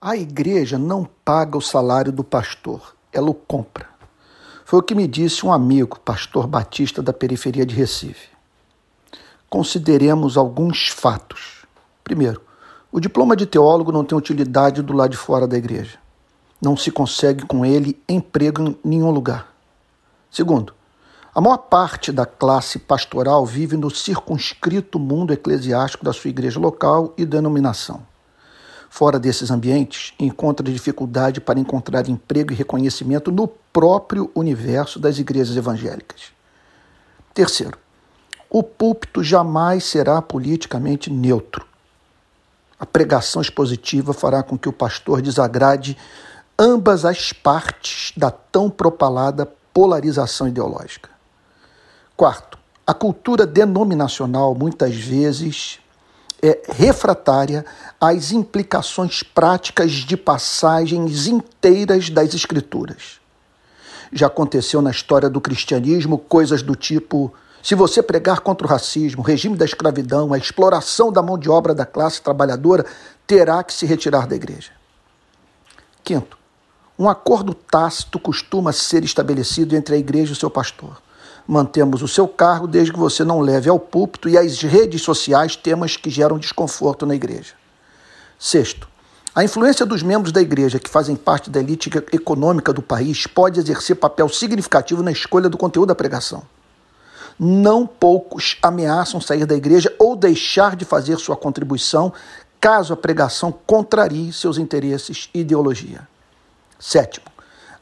A igreja não paga o salário do pastor, ela o compra. Foi o que me disse um amigo, pastor batista da periferia de Recife. Consideremos alguns fatos. Primeiro, o diploma de teólogo não tem utilidade do lado de fora da igreja. Não se consegue com ele emprego em nenhum lugar. Segundo, a maior parte da classe pastoral vive no circunscrito mundo eclesiástico da sua igreja local e denominação. Fora desses ambientes, encontra dificuldade para encontrar emprego e reconhecimento no próprio universo das igrejas evangélicas. Terceiro, o púlpito jamais será politicamente neutro. A pregação expositiva fará com que o pastor desagrade ambas as partes da tão propalada polarização ideológica. Quarto, a cultura denominacional muitas vezes é refratária às implicações práticas de passagens inteiras das Escrituras. Já aconteceu na história do cristianismo coisas do tipo: se você pregar contra o racismo, o regime da escravidão, a exploração da mão de obra da classe trabalhadora, terá que se retirar da igreja. Quinto, um acordo tácito costuma ser estabelecido entre a igreja e o seu pastor. Mantemos o seu cargo desde que você não leve ao púlpito e às redes sociais temas que geram desconforto na igreja. Sexto, a influência dos membros da igreja que fazem parte da elite econômica do país pode exercer papel significativo na escolha do conteúdo da pregação. Não poucos ameaçam sair da igreja ou deixar de fazer sua contribuição caso a pregação contrarie seus interesses e ideologia. Sétimo,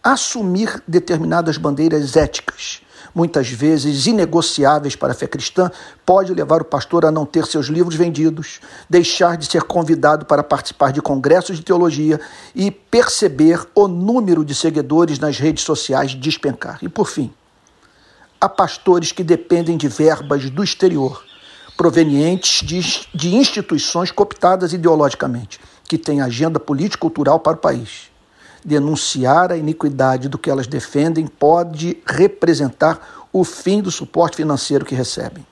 assumir determinadas bandeiras éticas, muitas vezes inegociáveis para a fé cristã, pode levar o pastor a não ter seus livros vendidos, deixar de ser convidado para participar de congressos de teologia e perceber o número de seguidores nas redes sociais despencar. E por fim, há pastores que dependem de verbas do exterior, provenientes de, de instituições cooptadas ideologicamente, que têm agenda político-cultural para o país denunciar a iniquidade do que elas defendem pode representar o fim do suporte financeiro que recebem.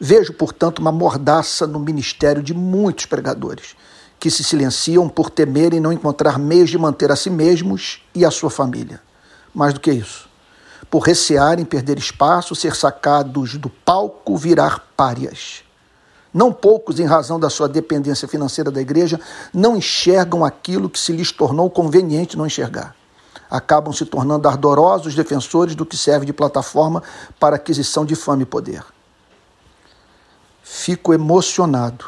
Vejo, portanto, uma mordaça no ministério de muitos pregadores, que se silenciam por temerem não encontrar meios de manter a si mesmos e a sua família. Mais do que isso, por recearem perder espaço, ser sacados do palco, virar párias. Não poucos, em razão da sua dependência financeira da igreja, não enxergam aquilo que se lhes tornou conveniente não enxergar. Acabam se tornando ardorosos defensores do que serve de plataforma para aquisição de fama e poder. Fico emocionado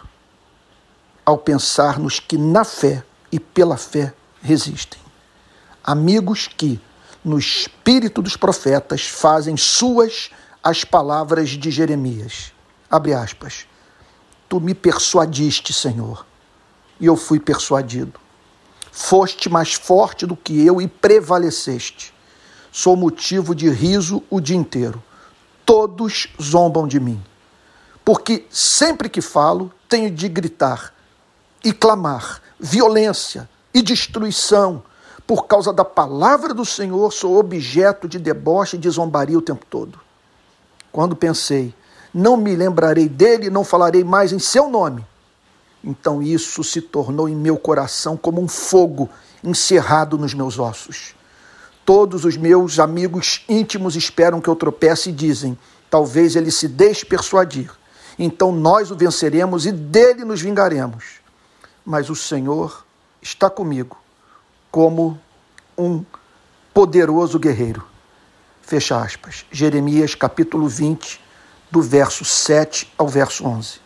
ao pensar nos que na fé e pela fé resistem. Amigos que, no espírito dos profetas, fazem suas as palavras de Jeremias. Abre aspas Tu me persuadiste, Senhor, e eu fui persuadido. Foste mais forte do que eu e prevaleceste. Sou motivo de riso o dia inteiro. Todos zombam de mim. Porque sempre que falo, tenho de gritar e clamar violência e destruição. Por causa da palavra do Senhor, sou objeto de deboche e de zombaria o tempo todo. Quando pensei, não me lembrarei dele, não falarei mais em seu nome. Então isso se tornou em meu coração como um fogo encerrado nos meus ossos. Todos os meus amigos íntimos esperam que eu tropece e dizem: talvez ele se deixe persuadir. Então nós o venceremos e dele nos vingaremos. Mas o Senhor está comigo como um poderoso guerreiro. Fecha aspas. Jeremias capítulo 20, do verso 7 ao verso 11.